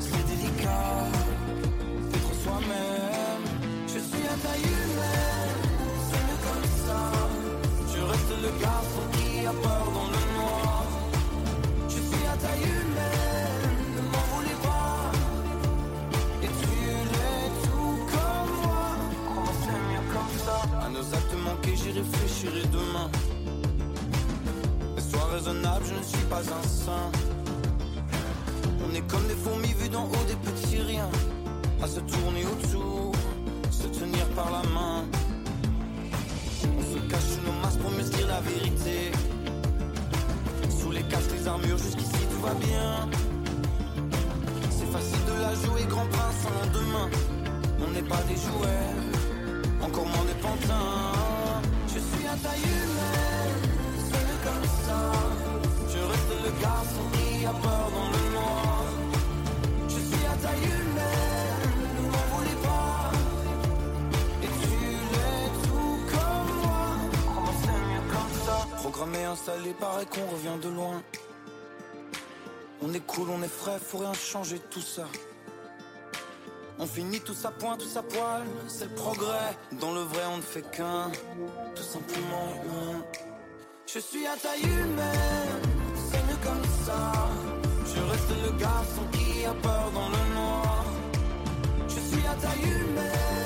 C'est délicat d'être soi-même. Je suis à taille humaine, c'est mieux comme ça. Je reste le garçon qui a peur dans le noir. Je suis à taille humaine, ne m'en voulez pas. Et tu l'es tout comme moi. Comment c'est mieux comme ça? À nos actes manqués, j'y réfléchirai demain. Sois raisonnable, je ne suis pas un saint. On est comme des fourmis vues d'en haut des petits riens. À se tourner autour, se tenir par la main. On se cache sous nos masques pour mieux se dire la vérité. Sous les casques, les armures, jusqu'ici tout va bien. C'est facile de la jouer, grand prince sans lendemain. On n'est pas des jouets, encore moins des pantins. Je suis à taille humaine, c'est comme ça. Je reste le garçon qui a peur dans le Programmé, installé, paraît qu'on revient de loin. On est cool, on est frais, faut rien changer tout ça. On finit tout à point, tout à poil, c'est le progrès. Dans le vrai, on ne fait qu'un, tout simplement un. Je suis à taille humaine, c'est mieux comme ça. Je reste le garçon qui a peur dans le noir. Je suis à taille humaine,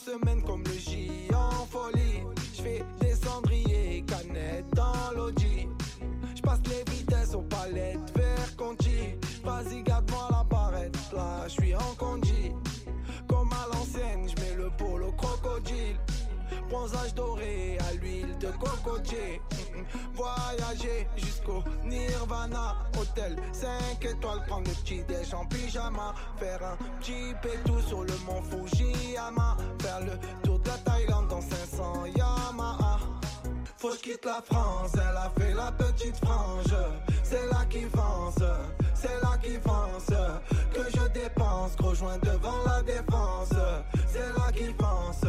semaine comme le J en folie. Je fais des cendriers, canettes dans l'audi. Je passe les vitesses aux palettes vers Conti. Vas-y, garde-moi la barrette, là, je suis en condi. Comme à l'ancienne, je mets le polo crocodile. Bronzage doré à l'huile de cocotier. Voyager jusqu'au Nirvana. Hôtel 5 étoiles, prendre le petit déj en pyjama. Faire un petit pétou sur le mont Fujiyama. Faire le tour de la Thaïlande dans 500 Yamaha. Faut que la France, elle a fait la petite frange. C'est là qui fonce, c'est là qui fonce. Que je dépense, gros devant la défense. C'est là qui fonce,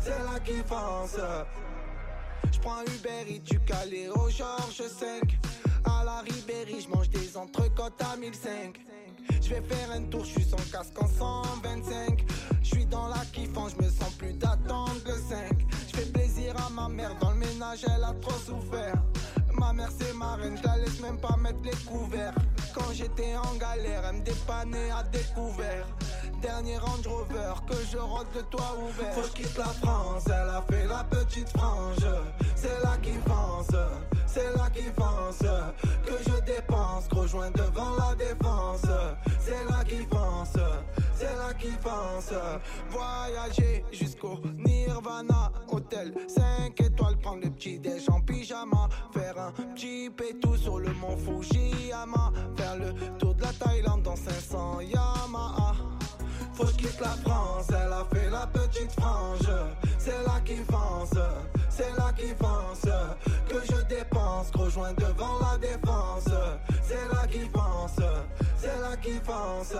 c'est là qui fonce. Prends Uber et du Calais au Georges 5. À la Ribéry, je mange des entrecôtes à 1005. Je vais faire un tour, je suis sans casque en 125. Je suis dans la kiffant, je me sens plus d'attendre le 5. Je fais plaisir à ma mère, dans le ménage elle a trop souffert. Ma mère c'est ma reine, je la laisse même pas mettre les couverts. Quand j'étais en galère, elle me dépannait à découvert. Dernier Range Rover, que je rentre le toit ouvert. Faut que je quitte la France, elle a fait la petite frange. C'est là qui fonce, c'est là qui fonce. Que je dépense, gros joint devant la défense. C'est là qui fonce, c'est là qui fonce. Voyager jusqu'au Nirvana, hôtel 5 étoiles, prendre le petit déj en pyjama. Faire un petit pétou sur le mont Fujiyama. La France, elle a fait la petite frange. C'est là qui fonce, c'est là qui fonce. Que je dépense, gros joint devant la défense. C'est là qui fonce, c'est là qui fonce.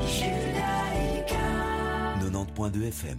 Judaïka. 90.2 FM.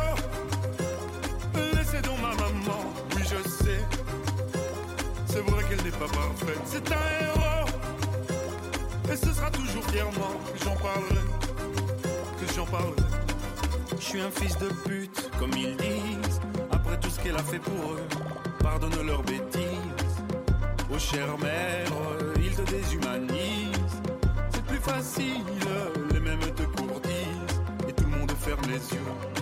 C'est vrai qu'elle n'est pas parfaite, c'est un héros. Et ce sera toujours fièrement que j'en parlerai, que j'en parlerai. Je suis un fils de pute, comme ils disent, après tout ce qu'elle a fait pour eux. Pardonne leurs bêtises, oh chère mère, ils te déshumanisent. C'est plus facile, les mêmes te courtisent, et tout le monde ferme les yeux.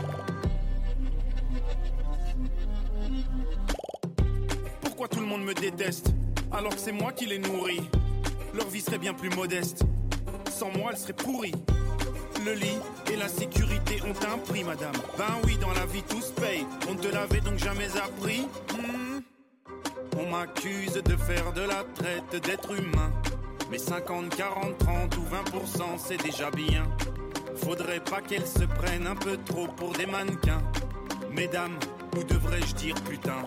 Pourquoi tout le monde me déteste, alors que c'est moi qui les nourris Leur vie serait bien plus modeste, sans moi elle serait pourrie. Le lit et la sécurité ont un prix, madame. Ben oui, dans la vie tout se paye. On te l'avait donc jamais appris. Hmm. On m'accuse de faire de la traite d'être humain. Mais 50, 40, 30 ou 20%, c'est déjà bien. Faudrait pas qu'elles se prennent un peu trop pour des mannequins. Mesdames, ou devrais-je dire putain?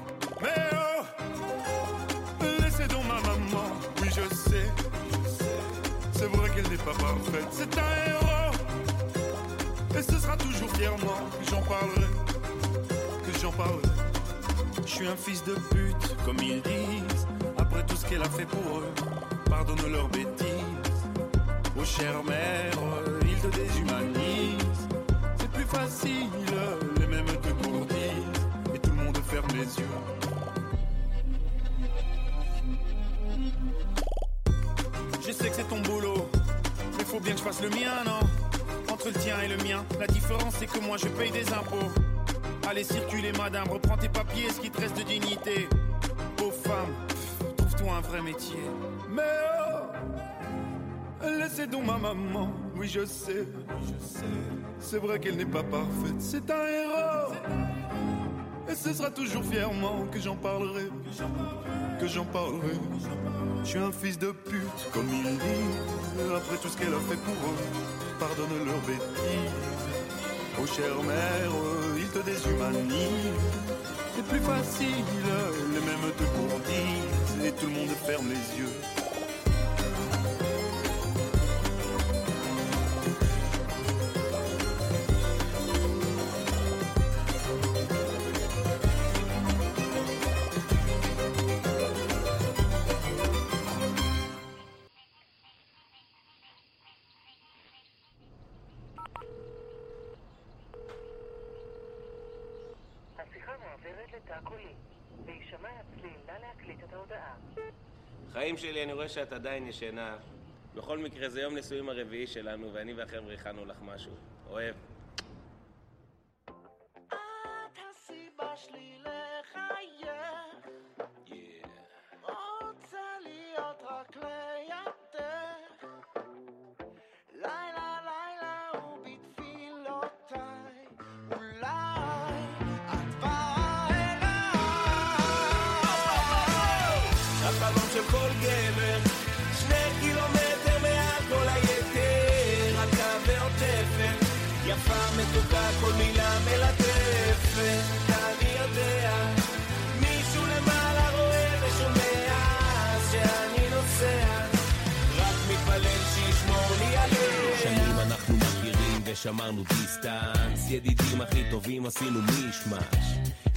Je sais. C'est vrai qu'elle n'est pas parfaite, c'est un héros. Et ce sera toujours fièrement que j'en parlerai, que j'en parlerai. Je suis un fils de pute, comme ils disent, après tout ce qu'elle a fait pour eux. Pardonne leurs bêtises, oh chère mère, ils te déshumanisent. C'est plus facile, les mêmes te courtisent, et tout le monde ferme les yeux. C'est ton boulot, mais faut bien que je fasse le mien, non? Entre le tien et le mien, la différence c'est que moi je paye des impôts. Allez circuler madame, reprends tes papiers, ce qui te reste de dignité. Pauvre femme, trouve-toi un vrai métier. Mais oh, laissez donc ma maman, oui je sais, je sais. C'est vrai qu'elle n'est pas parfaite, c'est un héros. Et ce sera toujours fièrement que j'en parlerai, que j'en parlerai. Je suis un fils de pute, comme ils disent, après tout ce qu'elle a fait pour eux. Pardonne leurs bêtises. Oh chère mère, ils te déshumanisent. C'est plus facile, les mêmes te courtisent, et tout le monde ferme les yeux. מועברת לתא קולי. בהישמע הצליל, נא להקליט את ההודעה. חיים שלי, אני רואה שאת עדיין ישנה. בכל מקרה, זה יום נישואים הרביעי שלנו, ואני והחבר'ה הכנו לך משהו. אוהב. עשינו מישמש.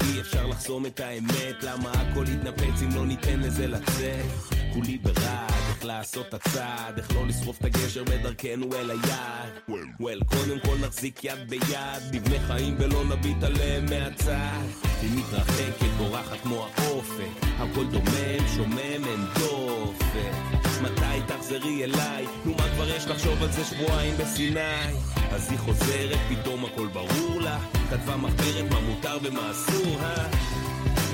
אי אפשר לחסום את האמת למה הכל יתנפץ אם לא ניתן לזה לצאת? כולי ברעד איך לעשות את הצעד איך לא לשרוף את הגשר בדרכנו אל היעד. וול קודם כל נחזיק יד ביד נבנה חיים ולא נביט עליהם מהצד. היא מתרחקת בורחת כמו האופק הכל דומם שומם אין דופק מתי תחזרי אליי? נו מה כבר יש לחשוב על זה שבועיים בסיני? אז היא חוזרת, פתאום הכל ברור לה כתבה מחברת מה מותר ומה אסור, אה?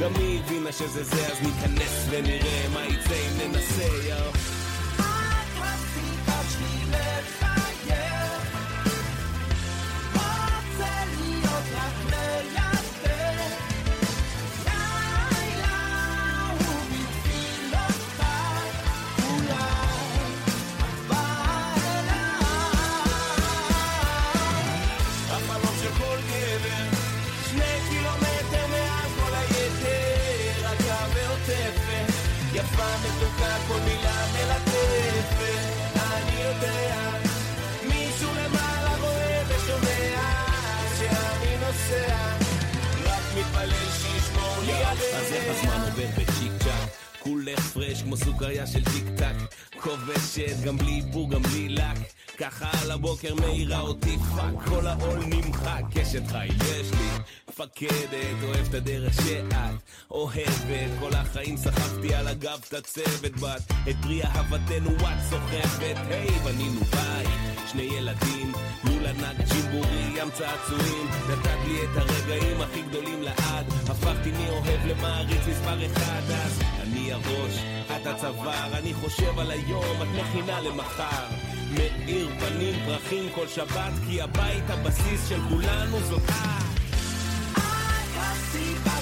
גם היא הבינה שזה זה, אז ניכנס ונראה מה יצא אם ננסה, יאו חורש כמו סוכריה של טיק טק. כובשת גם בלי איפור גם בלי לק. ככה על הבוקר מאירה אותי פאק כל העול נמחק. קשת חי יש לי מפקדת אוהב את הדרך שאת אוהבת. כל החיים סחבתי על הגב את הצוות בת. את פרי אהבתנו את סוחבת. היי בנינו בית שני ילדים. מול ענק ג'ימבורי, ים צעצועים, נתת לי את הרגעים הכי גדולים לעד, הפכתי מאוהב למעריץ מספר אחד, אז אני הראש, את הצוואר, אני חושב על היום, את מכינה למחר. מאיר פנים פרחים כל שבת, כי הבית הבסיס של כולנו זאת את. את הסיבה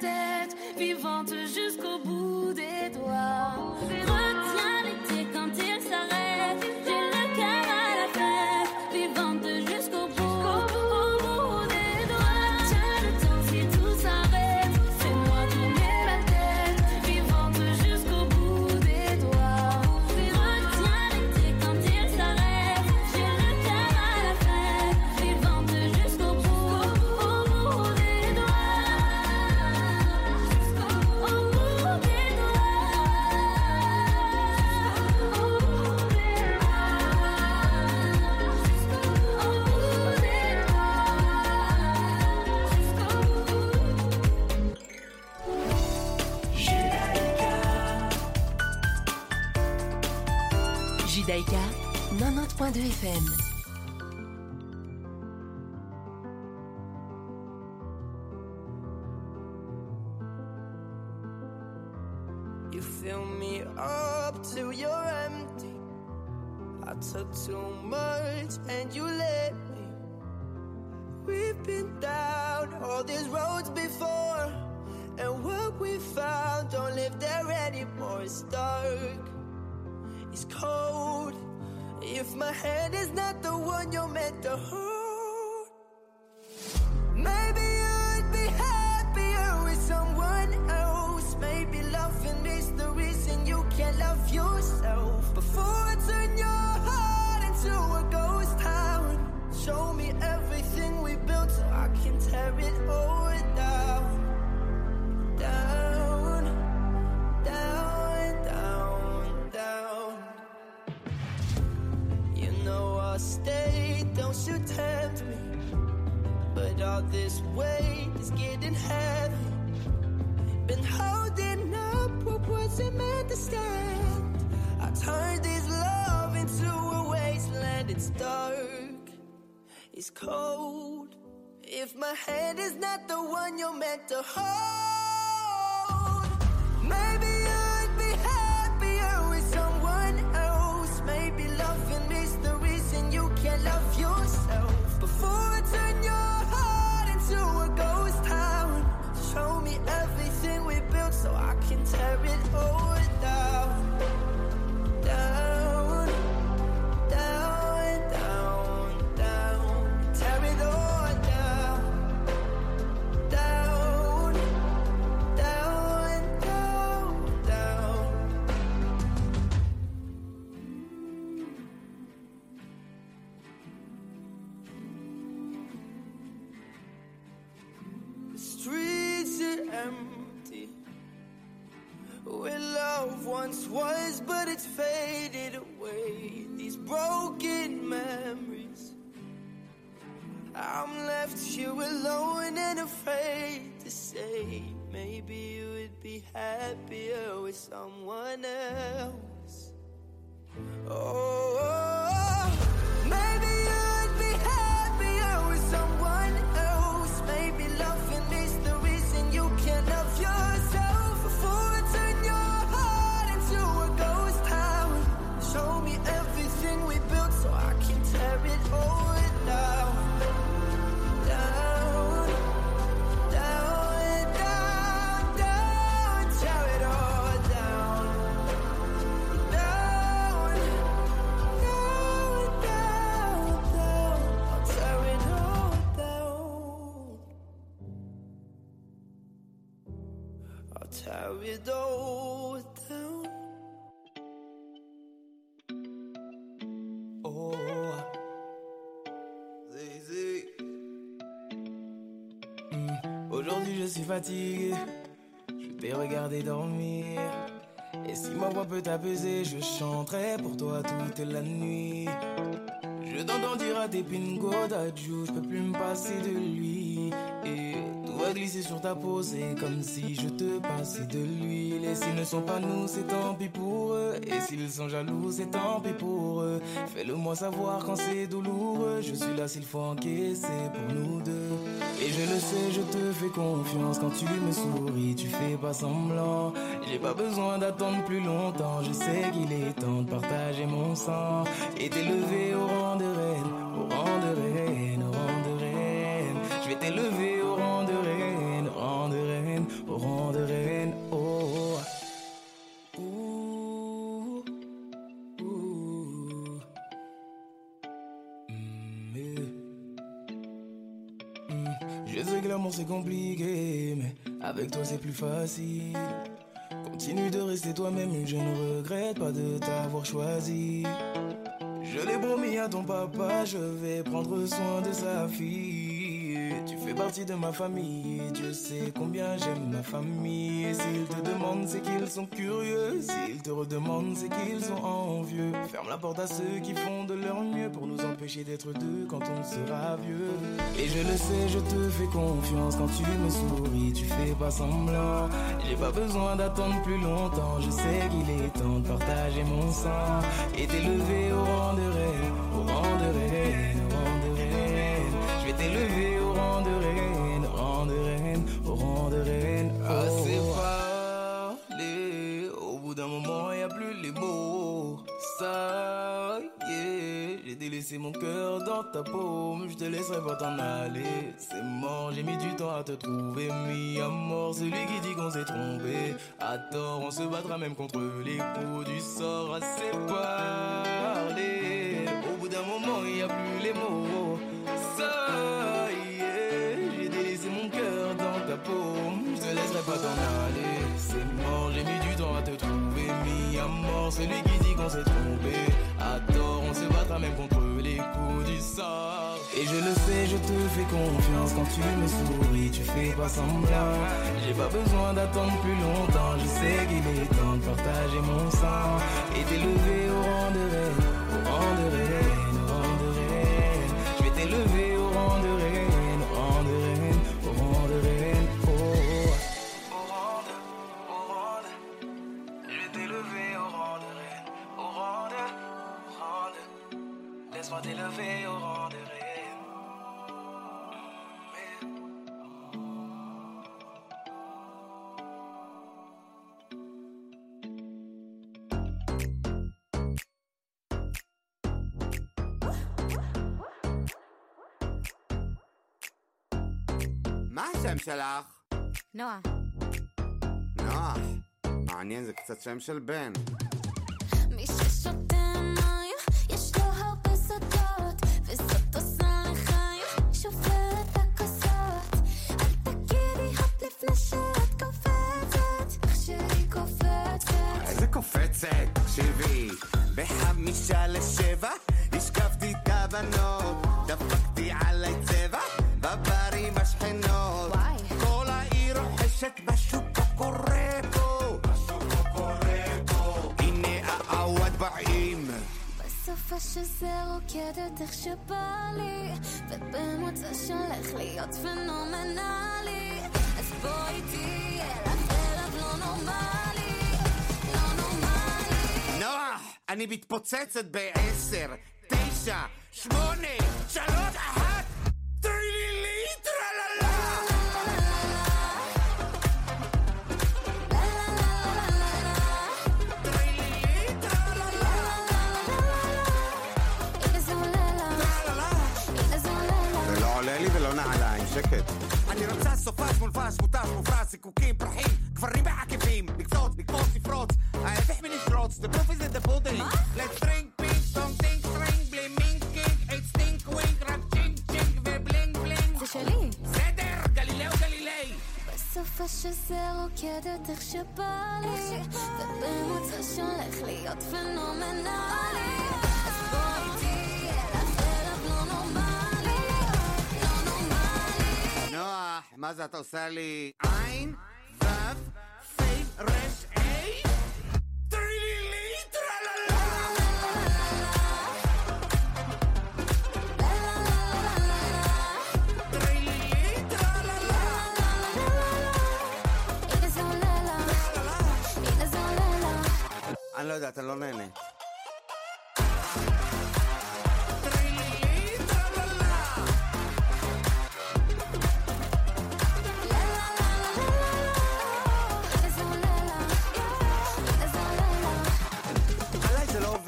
tête, vivante jusqu'au bout des doigts. All this weight is getting heavy. Been holding up what wasn't meant to stand. I turned this love into a wasteland. It's dark, it's cold. If my hand is not the one you're meant to hold, maybe can tear it all down. Once was, but it's faded away. These broken memories. I'm left here alone and afraid to say. Maybe you would be happier with someone else. Oh, maybe loving is the reason you can't love yourself. I'll tear it all suis fatigué, je t'ai regardé dormir. Et si ma voix peut t'apaiser, je chanterai pour toi toute la nuit. Je t'entends dire à tes pingos d'adjou, je peux plus me passer de lui. Va glisser sur ta peau, c'est comme si je te passais de l'huile. Et s'ils ne sont pas nous, c'est tant pis pour eux. Et s'ils sont jaloux, c'est tant pis pour eux. Fais-le moi savoir quand c'est douloureux. Je suis là s'il faut encaisser pour nous deux. Et je le sais, je te fais confiance quand tu me souris, tu fais pas semblant. J'ai pas besoin d'attendre plus longtemps, je sais qu'il est temps de partager mon sang et t'élever au rang de facile. Continue de rester toi-même, je ne regrette pas de t'avoir choisi. Je l'ai promis à ton papa, je vais prendre soin de sa fille. Fais partie de ma famille, Dieu sait combien j'aime ma famille. Et s'ils te demandent, c'est qu'ils sont curieux. S'ils te redemandent, c'est qu'ils sont envieux. Ferme la porte à ceux qui font de leur mieux pour nous empêcher d'être deux quand on sera vieux. Et je le sais, je te fais confiance quand tu me souris, tu fais pas semblant. J'ai pas besoin d'attendre plus longtemps, je sais qu'il est temps de partager mon sang et t'élever au rang de reine, laisser mon cœur dans ta paume, je te laisserai pas t'en aller. C'est mort, j'ai mis du temps à te trouver, mis à mort celui qui dit qu'on s'est trompé. À tort, on se battra même contre les coups du sort à séparer. Au bout d'un moment, il y a plus les mots. Ça y est, j'ai délaissé mon cœur dans ta paume, je te laisserai pas t'en aller. C'est mort, j'ai mis du temps à te trouver, mis à mort celui qui dit qu'on s'est trompé. À tort, on se battra même contre Et je le sais, je te fais confiance. Quand tu me souris, tu fais pas semblant. J'ai pas besoin d'attendre plus longtemps, je sais qu'il est temps de partager mon sang. Et t'élever au rang de reine, au rang de reine, מה השם שלך? נועה. נוח. מעניין, זה קצת שם של בן. מי ששותה מים, יש לו הרבה סודות, וזאת עושה לחיים, שופרת הכוסות. אל תגידי הופ לפני שאת קופצת, איך שהיא קופצת. איזה קופצת, תקשיבי. בחמישה לשבע, השקפתי את הבנות, דפקתי עליי צבע, النار Why? طالعي رحشك بشوك كوريكو بشوك كوريكو إني أعود بعيم בסוף השזר רוקד אותך שבא ובמוצא שהולך להיות פנומנלי. אז בואי תהיה לך ערב לא נורמלי לא נורמלי. נוח, אני מתפוצצת בעשר, תשע, שמונה, שלוש, אחת. שקט. אני רוצה סופש מולבש, מותש, מופרש, זיקוקים, פרחים, גברים בעקיפים, לקפוץ, לקפוץ, לפרוץ, ההפך מלפרוץ, the proof is in the pudding. let's drink, pink, don't think, string, בלי מינק, קינק, it's stink, wink, רק צ'ינק, צ'ינק ובלינג, בלינג. זה שלי. בסדר, גלילאו גלילי. בסופה שזה רוקדת איך שבא לי, ובמוצא שהולך להיות פנומנלי. אז בואי תהיה מה זה אתה עושה לי? עין, וו, פי, רש, אי? טרילילי, טרללה! אני לא יודע, אתה לא נהנה.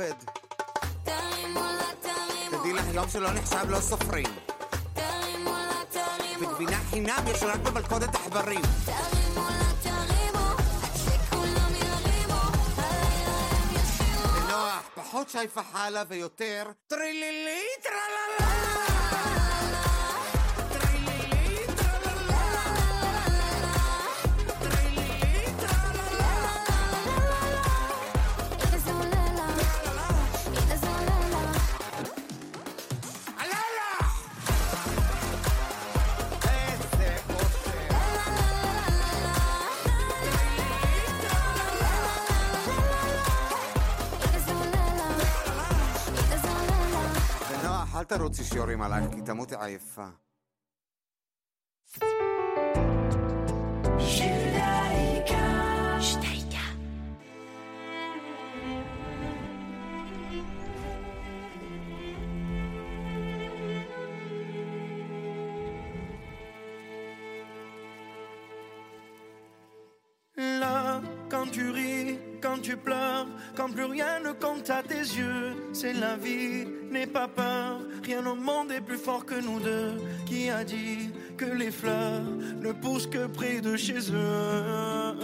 עובד. תדעי לך, יום שלא נחשב לא סופרים. בגבינה חינם יש רק במלכודת עכברים. פחות שייפה חלה ויותר טרילילי טרללה אל quand tu ris, quand tu pleures quand plus rien ne compte à tes yeux, c'est la vie, n'aie pas peur, rien au monde est plus fort que nous deux. Qui a dit que les fleurs ne poussent que près de chez eux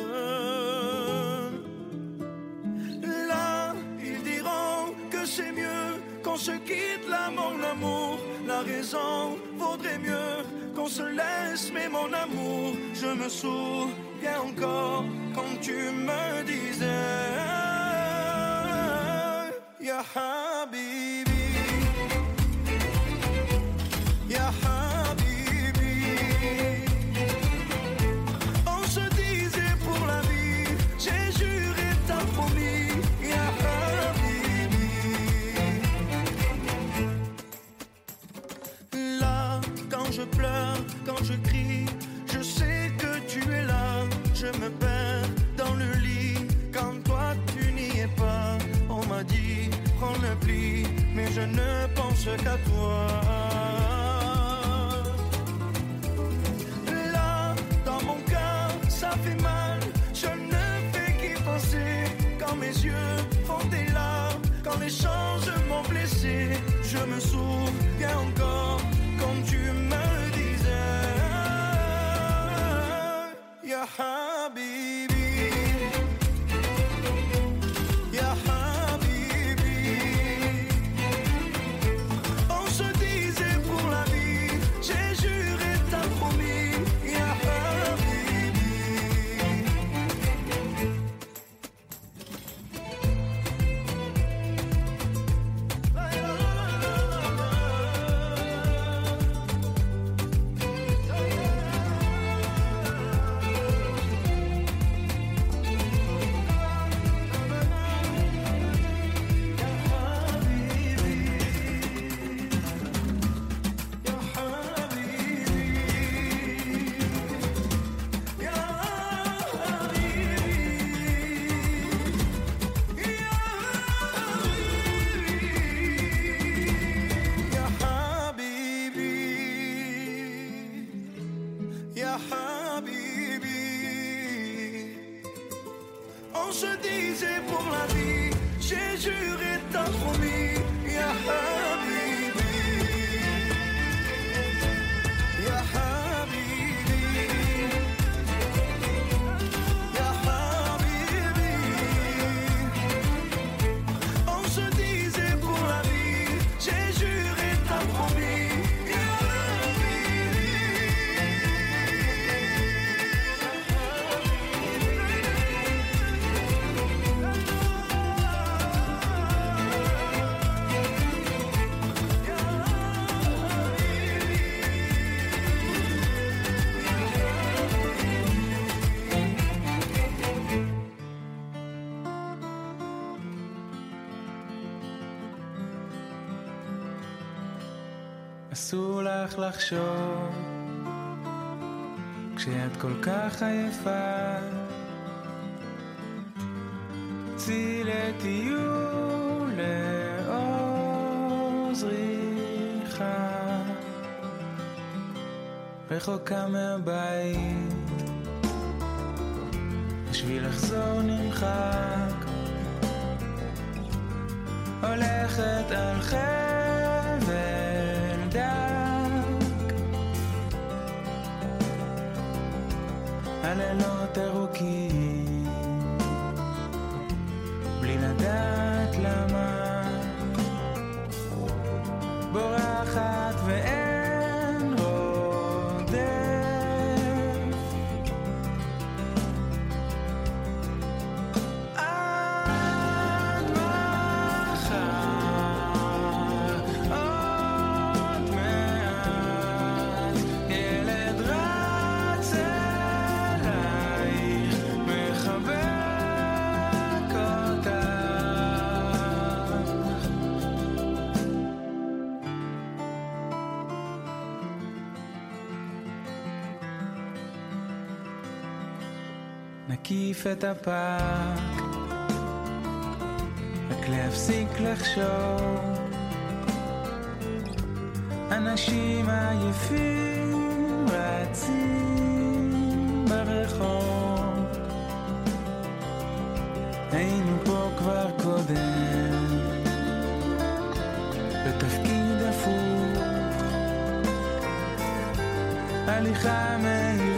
Là, ils diront que c'est mieux qu'on se quitte là, mon amour. La raison vaudrait mieux qu'on se laisse, mais mon amour, je me souviens encore quand tu me disais, Ya Habibi. On se disait pour la vie, j'ai juré, promis, Ya Habibi. Là, quand je pleure, quand je crie, je sais que tu es là. Je me perds mais je ne pense qu'à toi. Là, dans mon cœur, ça fait mal. Je ne fais qu'y penser. Quand mes yeux font des larmes, quand les choses m'ont blessé, je me souviens אסור לך לחשוב. כשאת כל כך עייפה צאי לטיול לעוז ריחה. רחוקה מהבית בשביל לחזור נמחק. הולכת על חבל מקיף את הפארק. רק להפסיק לחשוב. אנשים עייפים רצים ברחוב. היינו פה כבר קודם. בתפקיד הפוך. הליכה מהירה.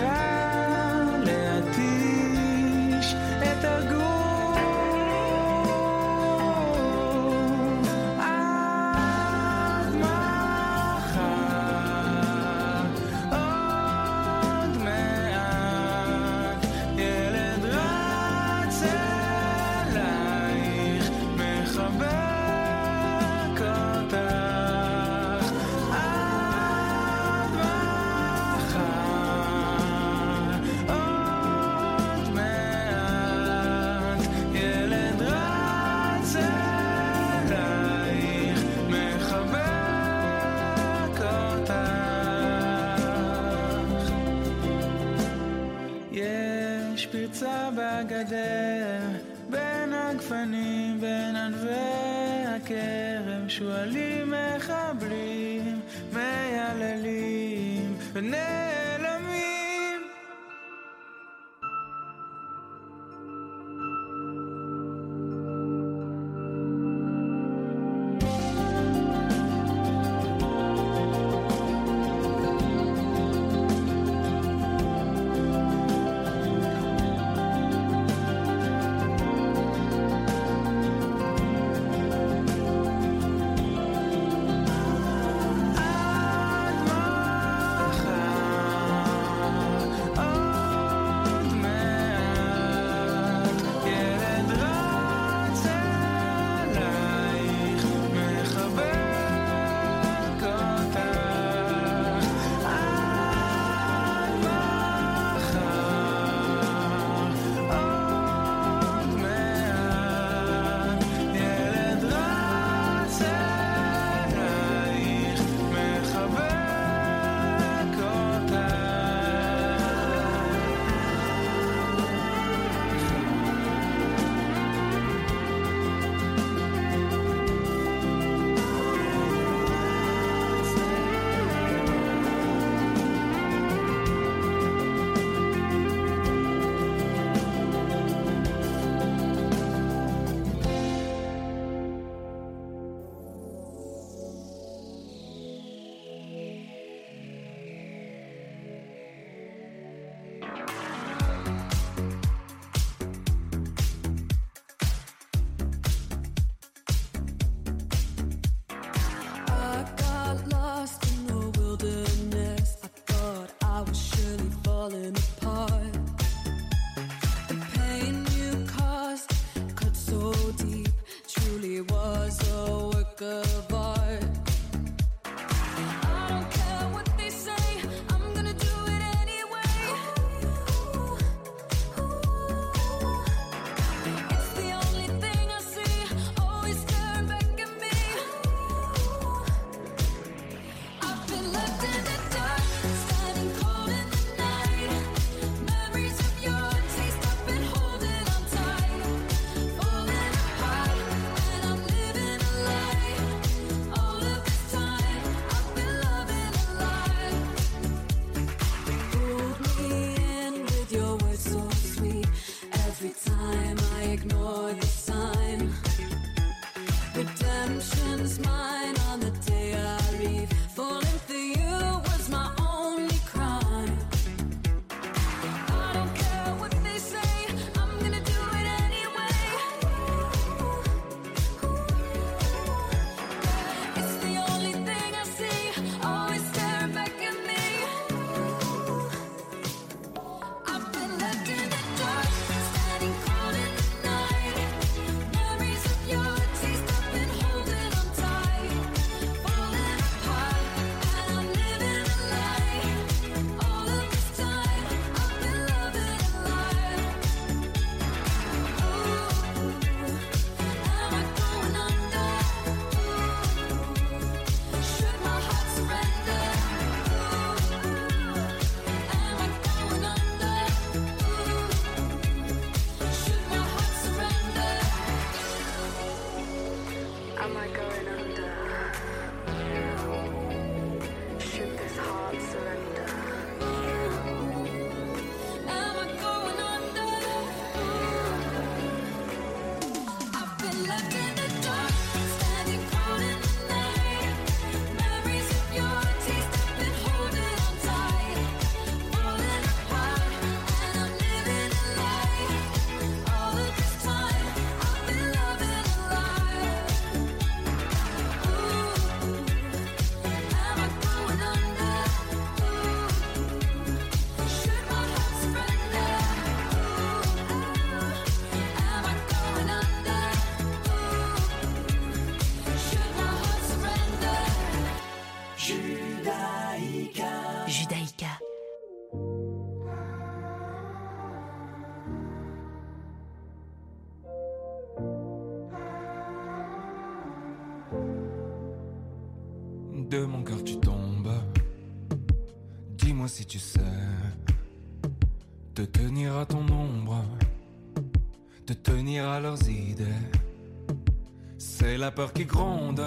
Peur qui gronde.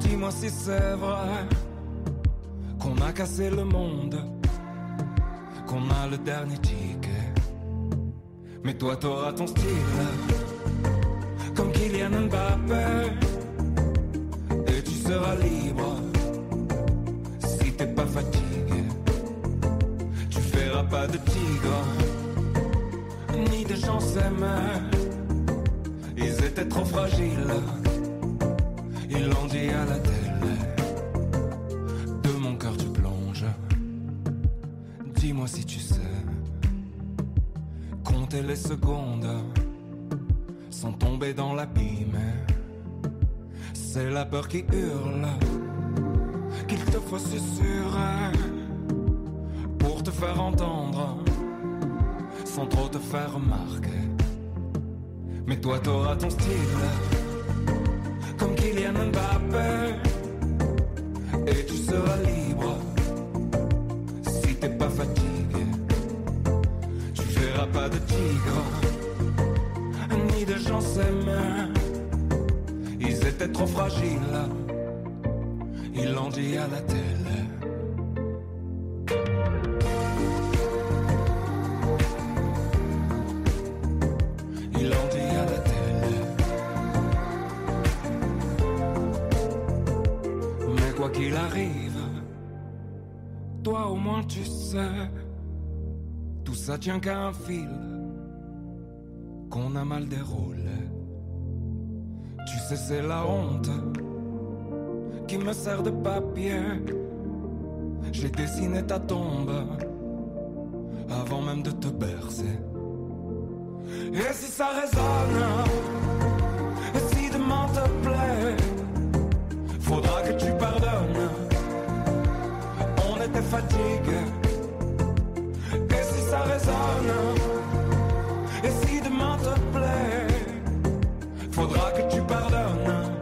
Dis-moi si c'est vrai qu'on a cassé le monde, qu'on a le dernier ticket. Mais toi t'auras ton style, comme Kylian Mbappé, et tu seras libre si t'es pas fatigué. Tu feras pas de tigre, ni de gens s'aimer. Ils étaient trop fragiles, ils l'ont dit à la télé. De mon cœur tu plonges, dis-moi si tu sais. Compter les secondes sans tomber dans l'abîme. C'est la peur qui hurle, qu'il te faut susurrer pour te faire entendre sans trop te faire remarquer. Mais toi t'auras ton style comme Kylian Mbappé et tu seras libre si t'es pas fatigué. Tu verras pas de tigre ni de gens s'aimer. Ils étaient trop fragiles, ils l'ont dit à la télé. Ça tient qu'à un fil qu'on a mal déroulé. Tu sais, c'est la honte qui me sert de papier. J'ai dessiné ta tombe avant même de te bercer. Et si ça résonne, et si demain te plaît, faudra que tu pardonnes. On était fatigué. Et si demain te plaît, faudra que tu pardonnes.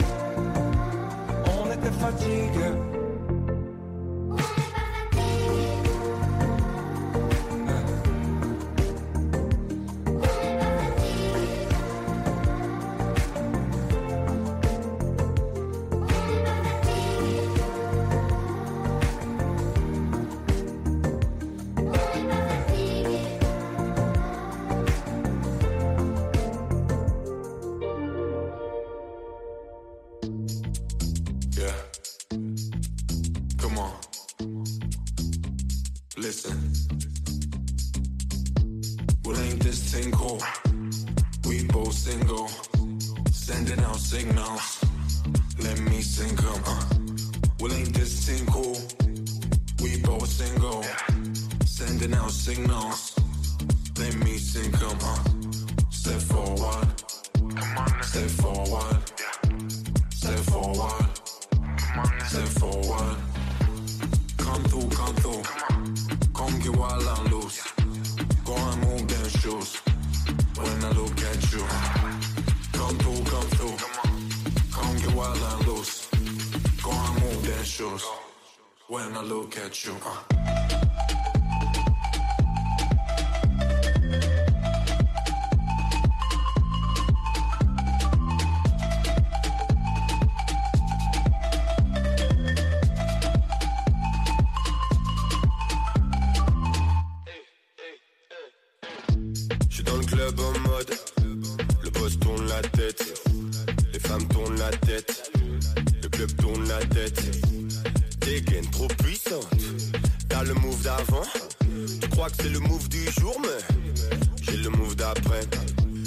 On était fatigué. 中か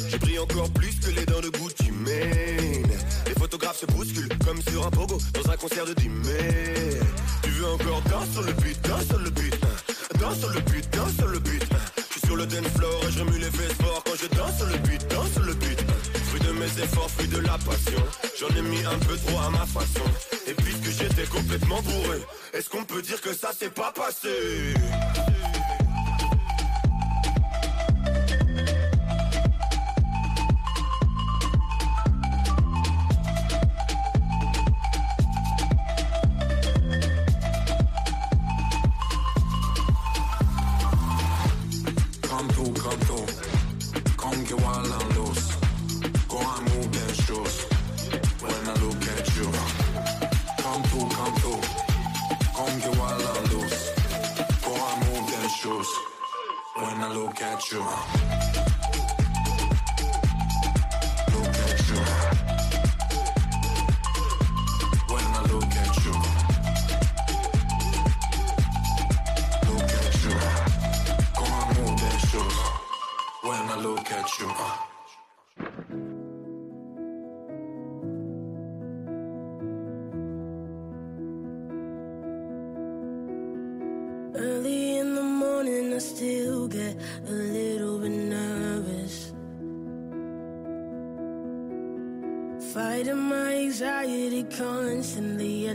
J'ai pris encore plus que les dents de Gucci Mane. Les photographes se bousculent comme sur un pogo Dans un concert de mai. Tu veux encore danser sur le beat, danse sur le beat Danse sur le beat, hein. danse sur le beat hein. Je suis sur le dance floor et je remue les fesses fort Quand je danse sur le beat, danse sur le beat hein. Fruit de mes efforts, fruit de la passion. J'en ai mis un peu trop à ma façon. Et puisque j'étais complètement bourré Est-ce qu'on peut dire que ça s'est pas passé?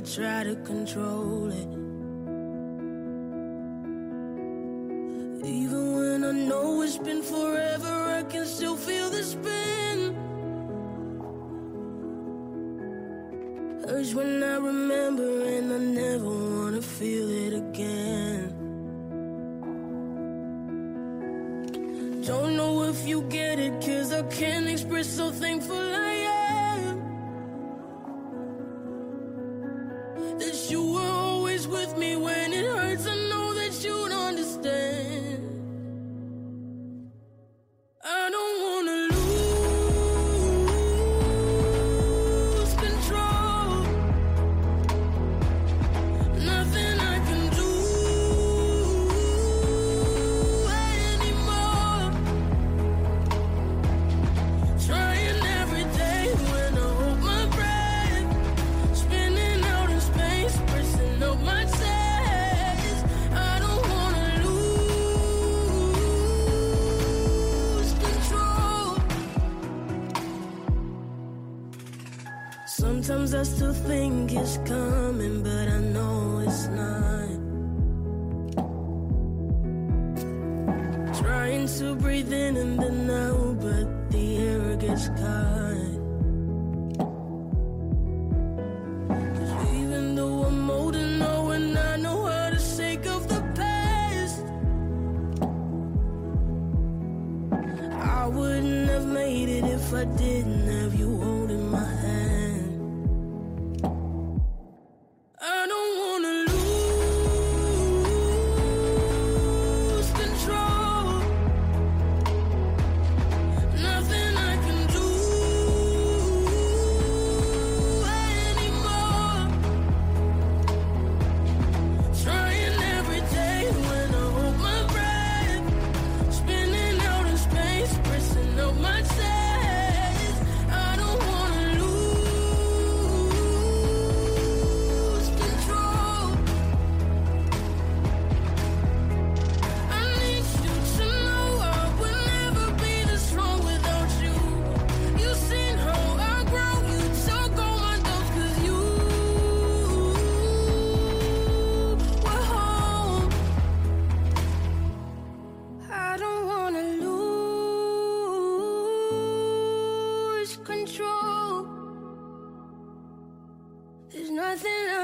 try to control it. just to think it's coming.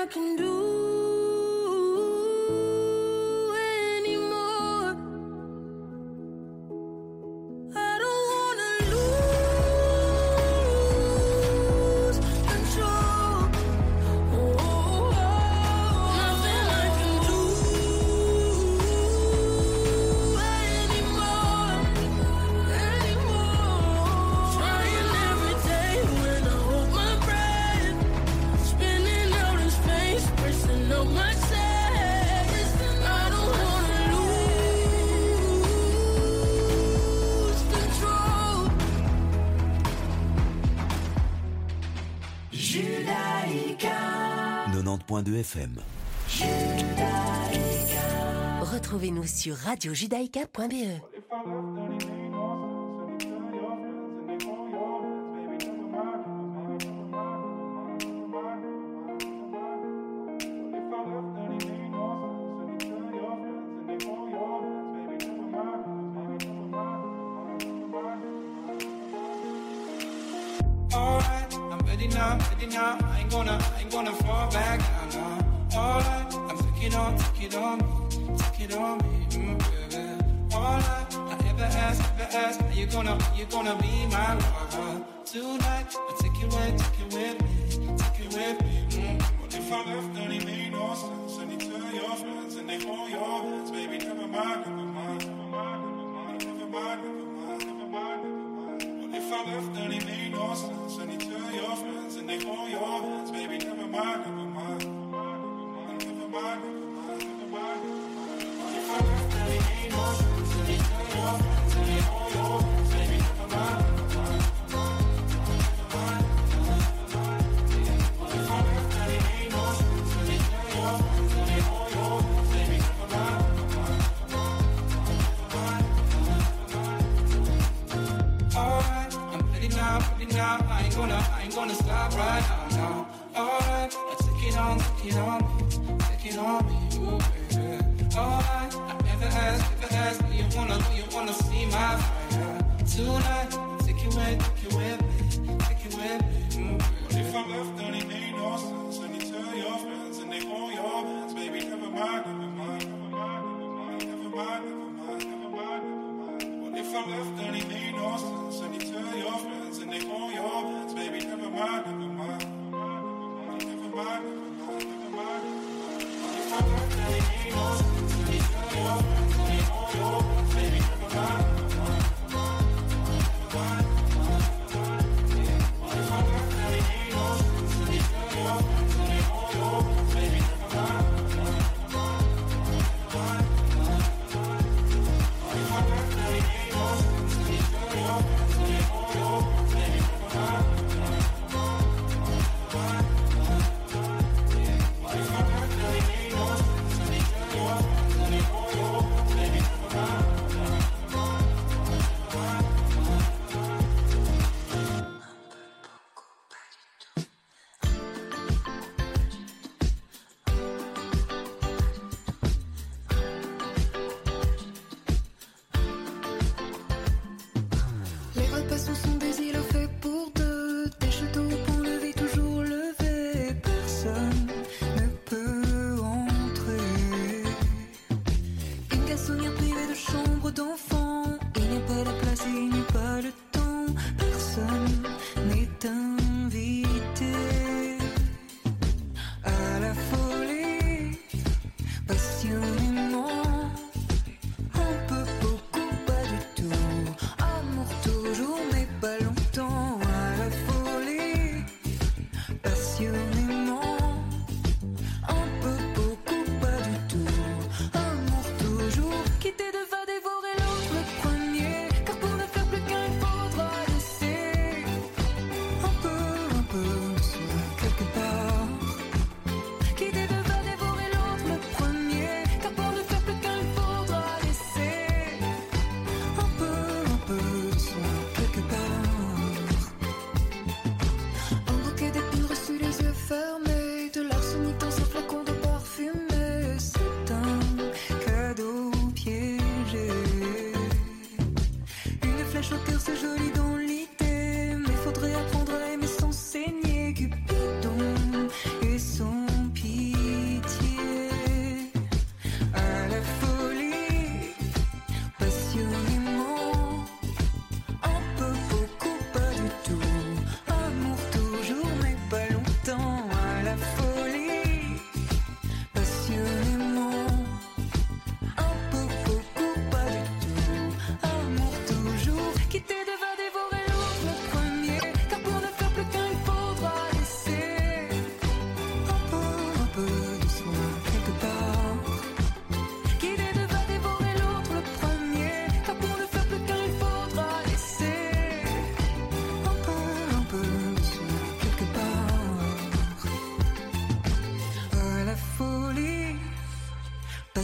can do Retrouvez-nous sur radiojudaïka.be. heart.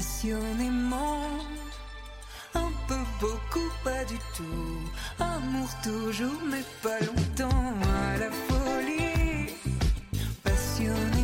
passionnément. Un peu beaucoup, pas du tout. Amour toujours, mais pas longtemps. À la folie, passionnément.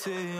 Sans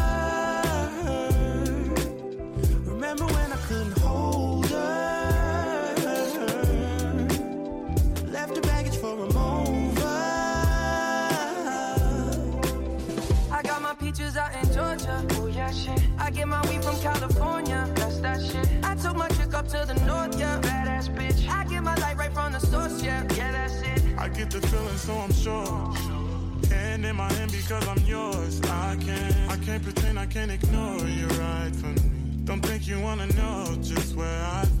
Get my weed from California. That's that shit. I took my chick up to the north, yeah. Badass bitch. I get my light right from the source, yeah. Yeah, that's it. I get the feeling, so I'm sure. Hand in my hand because I'm yours. I can't, I can't pretend, I can't ignore you right from me. Don't think you wanna know just where I've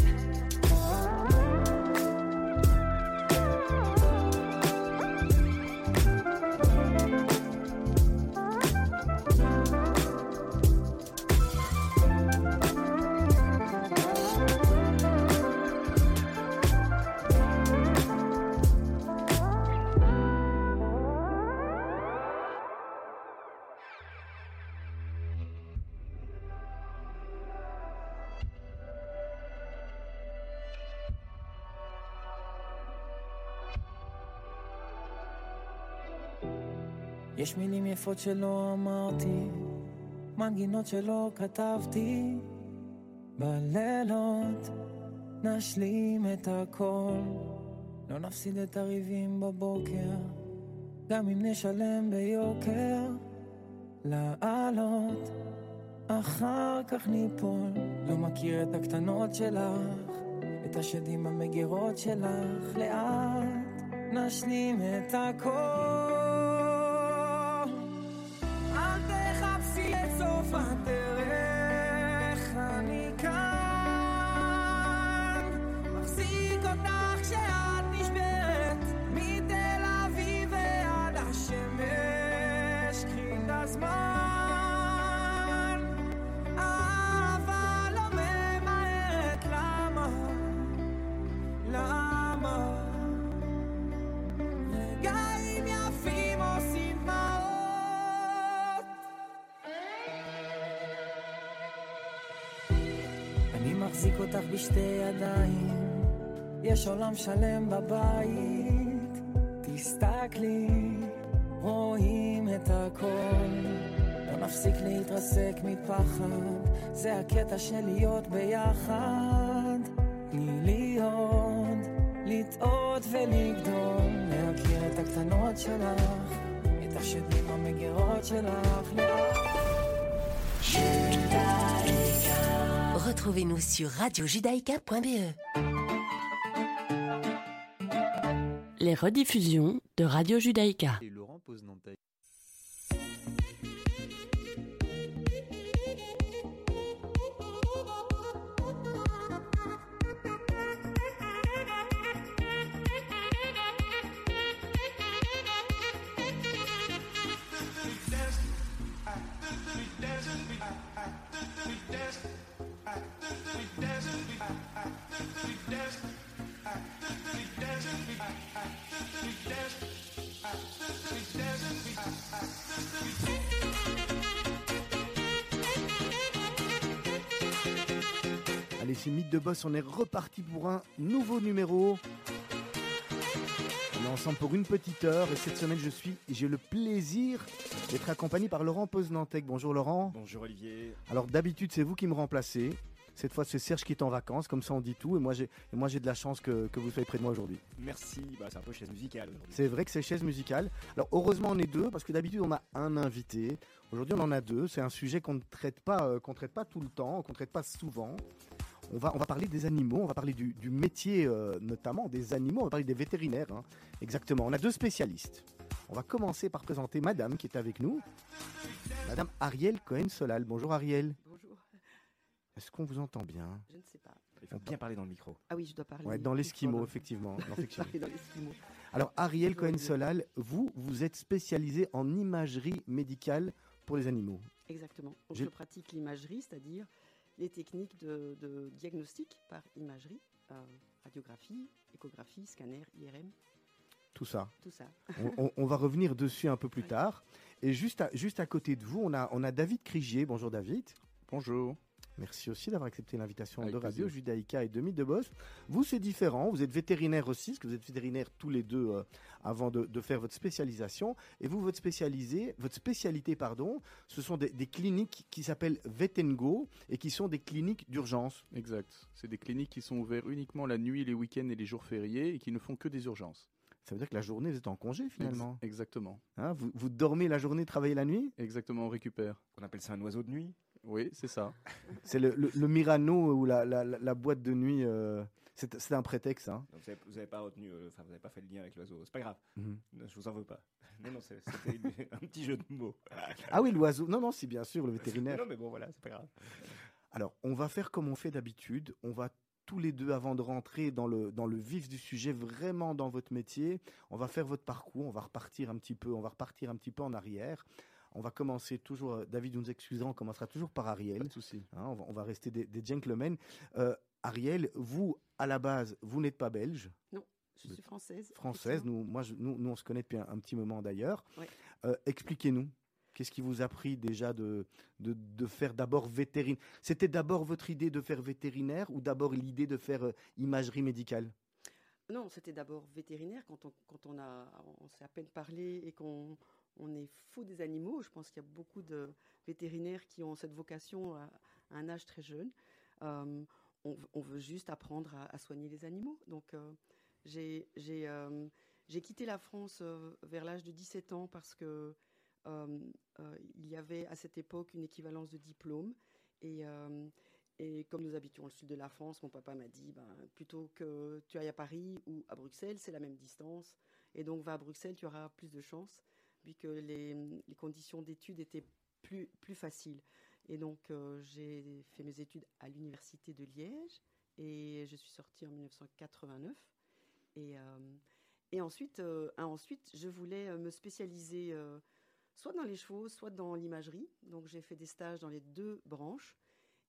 יש מילים יפות שלא אמרתי, מנגינות שלא כתבתי, בלילות נשלים את הכל, לא נפסיד את הריבים בבוקר, גם אם נשלם ביוקר, לעלות, אחר כך ניפול, לא מכיר את הקטנות שלך, את השדים במגירות שלך, לאט נשלים את הכל. בשתי ידיים, יש עולם שלם בבית. תסתכלי, רואים את הכל. לא נפסיק להתרסק מפחד, זה הקטע של להיות ביחד. תני לי עוד, לטעות ולגדול, להכיר את הקטנות שלך, את השדים במגירות שלך. לאט. Retrouvez-nous sur radiojudaïka.be. Les rediffusions de Radio Judaïka. Et Laurent pose Nantais. Allez, c'est Mythe de Boss, on est reparti pour un nouveau numéro. On est ensemble pour une petite heure et cette semaine, je suis, j'ai le plaisir d'être accompagné par Laurent Poznantec. Bonjour Laurent. Bonjour Olivier. Alors d'habitude, c'est vous qui me remplacez. Cette fois, c'est Serge qui est en vacances, comme ça on dit tout. Et moi, j'ai, moi, j'ai de la chance que, que vous soyez près de moi aujourd'hui. Merci, bah, c'est un peu chaise musicale aujourd'hui. C'est vrai que c'est chaise musicale. Alors heureusement on est deux parce que d'habitude on a un invité. Aujourd'hui on en a deux. C'est un sujet qu'on ne traite pas, euh, qu'on traite pas tout le temps, qu'on ne traite pas souvent. On va, on va parler des animaux, on va parler du, du métier euh, notamment des animaux, on va parler des vétérinaires. hein. Exactement. On a deux spécialistes. On va commencer par présenter Madame qui est avec nous. Madame Ariel Cohen-Solal. Bonjour Ariel. Bonjour. Est-ce qu'on vous entend bien? Je ne sais pas. Il faut bien parler dans le micro. Ah oui, je dois parler. Ouais, dans l'esquimau, effectivement. Non, effectivement. parler dans l'esquimau. Alors, Ariel. Cohen-Solal, vous, vous êtes spécialisé en imagerie médicale pour les animaux. Exactement. Donc, je pratique l'imagerie, c'est-à-dire les techniques de, de diagnostic par imagerie, euh, radiographie, échographie, scanner, IRM, Tout ça. tout ça. On, on- on va revenir dessus un peu plus tard. Et juste à, juste à côté de vous, on a, on a David Crigier. Bonjour David. Bonjour. Merci aussi d'avoir accepté l'invitation de Radio plaisir. Judaïka et de Mythe de Boss. Vous, c'est différent. Vous êtes vétérinaire aussi, parce que vous êtes vétérinaire tous les deux euh, avant de, de faire votre spécialisation. Et vous, votre, spécialisé, votre spécialité, pardon, ce sont des, des cliniques qui s'appellent Vetengo et qui sont des cliniques d'urgence. Exact. C'est des cliniques qui sont ouvertes uniquement la nuit, les week-ends et les jours fériés et qui ne font que des urgences. Ça veut dire que la journée, vous êtes en congé finalement. Ex- exactement. Hein, vous, vous dormez la journée, travaillez la nuit? Exactement, on récupère. On appelle ça un oiseau de nuit Oui, c'est ça. C'est le, le- le Mirano ou la, la- la- la boîte de nuit. euh, c'est un prétexte. Hein. Donc, Vous avez, vous avez pas retenu, euh, enfin vous n'avez pas fait le lien avec l'oiseau. C'est pas grave. Mhm. Non, Je vous en veux pas. Non, non, c'est- c'était un petit jeu de mots. Ah oui, l'oiseau. Non, non, c'est bien sûr le vétérinaire. Non, mais bon, voilà, c'est pas grave. Alors, on va faire comme on fait d'habitude. On va tous les deux, avant de rentrer dans le, dans le vif du sujet, vraiment dans votre métier, on va faire votre parcours, on va repartir un petit peu, on va repartir un petit peu en arrière. On va commencer toujours, euh, David nous excusera, on commencera toujours par Ariel. Pas de souci. Hein, on, va, on va rester des, des gentlemen. Euh, Ariel, vous, à la base, vous n'êtes pas belge. Non, je suis française. Française, nous, moi, je- nous, nous, on se connaît depuis un, un petit moment d'ailleurs. Ouais. Euh, Expliquez-nous, qu'est-ce qui vous a pris déjà de, de, de faire d'abord vétérinaire C'était d'abord votre idée de faire vétérinaire ou d'abord l'idée de faire euh, imagerie médicale? Non, c'était d'abord vétérinaire quand on, quand on a, on s'est à peine parlé et qu'on on est fou des animaux. Je pense qu'il y a beaucoup de vétérinaires qui ont cette vocation à, un âge très jeune. Euh, on, veut juste apprendre à, soigner les animaux. Donc, euh, euh, j'ai quitté la France vers l'âge de 17 ans parce que il y avait à cette époque une équivalence de diplôme et et comme nous habitions le sud de la France, mon papa m'a dit, ben, plutôt que tu ailles à Paris ou à Bruxelles, c'est la même distance. Et donc, va à Bruxelles, tu auras plus de chance, vu que les, conditions d'études étaient plus, plus faciles. Et donc, euh, j'ai fait mes études à l'université de Liège, et je suis sortie en 1989. Et, euh, et ensuite, euh, ensuite, je voulais me spécialiser soit dans les chevaux, soit dans l'imagerie. Donc, j'ai fait des stages dans les deux branches.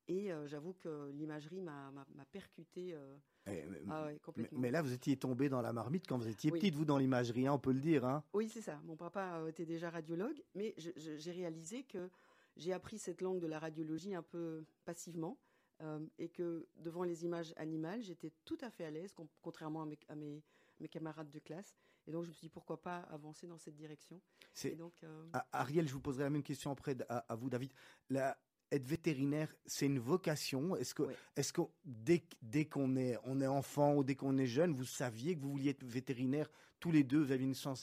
Et euh, j'avoue que l'imagerie m'a percuté. euh, Eh, mais, ah ouais, mais- complètement. mais là, vous étiez tombé dans la marmite quand vous étiez Oui. petite, vous, dans l'imagerie, hein, on peut le dire. Hein Oui, c'est ça. Mon papa euh, était déjà radiologue, mais j'ai réalisé que j'ai appris cette langue de la radiologie un peu passivement euh, et que devant les images animales, j'étais tout à fait à l'aise, contrairement à mes, à mes- mes camarades de classe. Et donc, je me suis dit, pourquoi pas avancer dans cette direction? C'est- Et donc, euh, Ariel, je vous poserai la même question après à, à vous, David. La- être vétérinaire, c'est une vocation. Est-ce que, est-ce que dès, qu'on est, on est enfant ou dès qu'on est jeune, vous saviez que vous vouliez être vétérinaire tous les deux, vous aviez une sensibilité